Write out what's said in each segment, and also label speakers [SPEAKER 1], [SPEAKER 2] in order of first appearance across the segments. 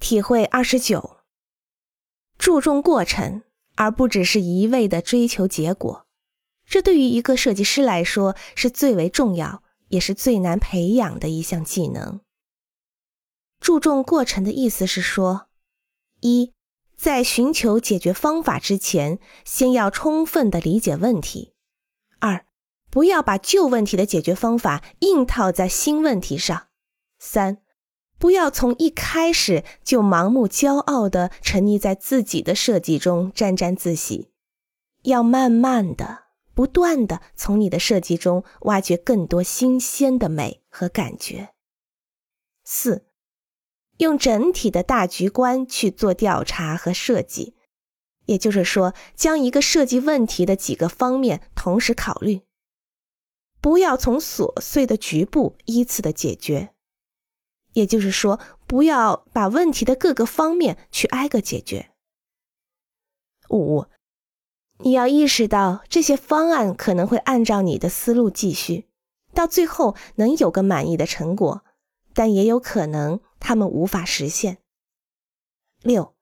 [SPEAKER 1] 体会二十九，注重过程，而不只是一味的追求结果。这对于一个设计师来说是最为重要，也是最难培养的一项技能。注重过程的意思是说，一，在寻求解决方法之前，先要充分的理解问题；二，不要把旧问题的解决方法硬套在新问题上；三。不要从一开始就盲目骄傲的沉溺在自己的设计中沾沾自喜，要慢慢的、不断的从你的设计中挖掘更多新鲜的美和感觉。四，用整体的大局观去做调查和设计，也就是说，将一个设计问题的几个方面同时考虑，不要从琐碎的局部依次的解决。也就是说，不要把问题的各个方面去挨个解决。五，你要意识到这些方案可能会按照你的思路继续，到最后能有个满意的成果，但也有可能他们无法实现。六，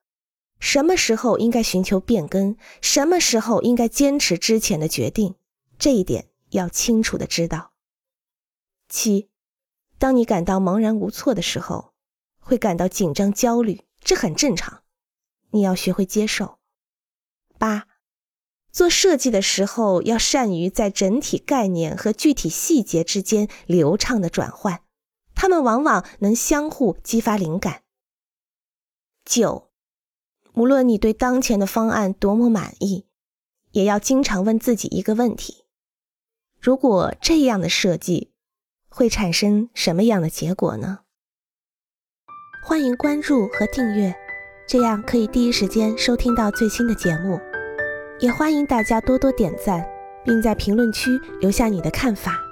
[SPEAKER 1] 什么时候应该寻求变更，什么时候应该坚持之前的决定，这一点要清楚的知道。七。当你感到茫然无措的时候，会感到紧张、焦虑，这很正常。你要学会接受。八，做设计的时候要善于在整体概念和具体细节之间流畅的转换，它们往往能相互激发灵感。九，无论你对当前的方案多么满意，也要经常问自己一个问题：如果这样的设计。会产生什么样的结果呢？欢迎关注和订阅，这样可以第一时间收听到最新的节目。也欢迎大家多多点赞，并在评论区留下你的看法。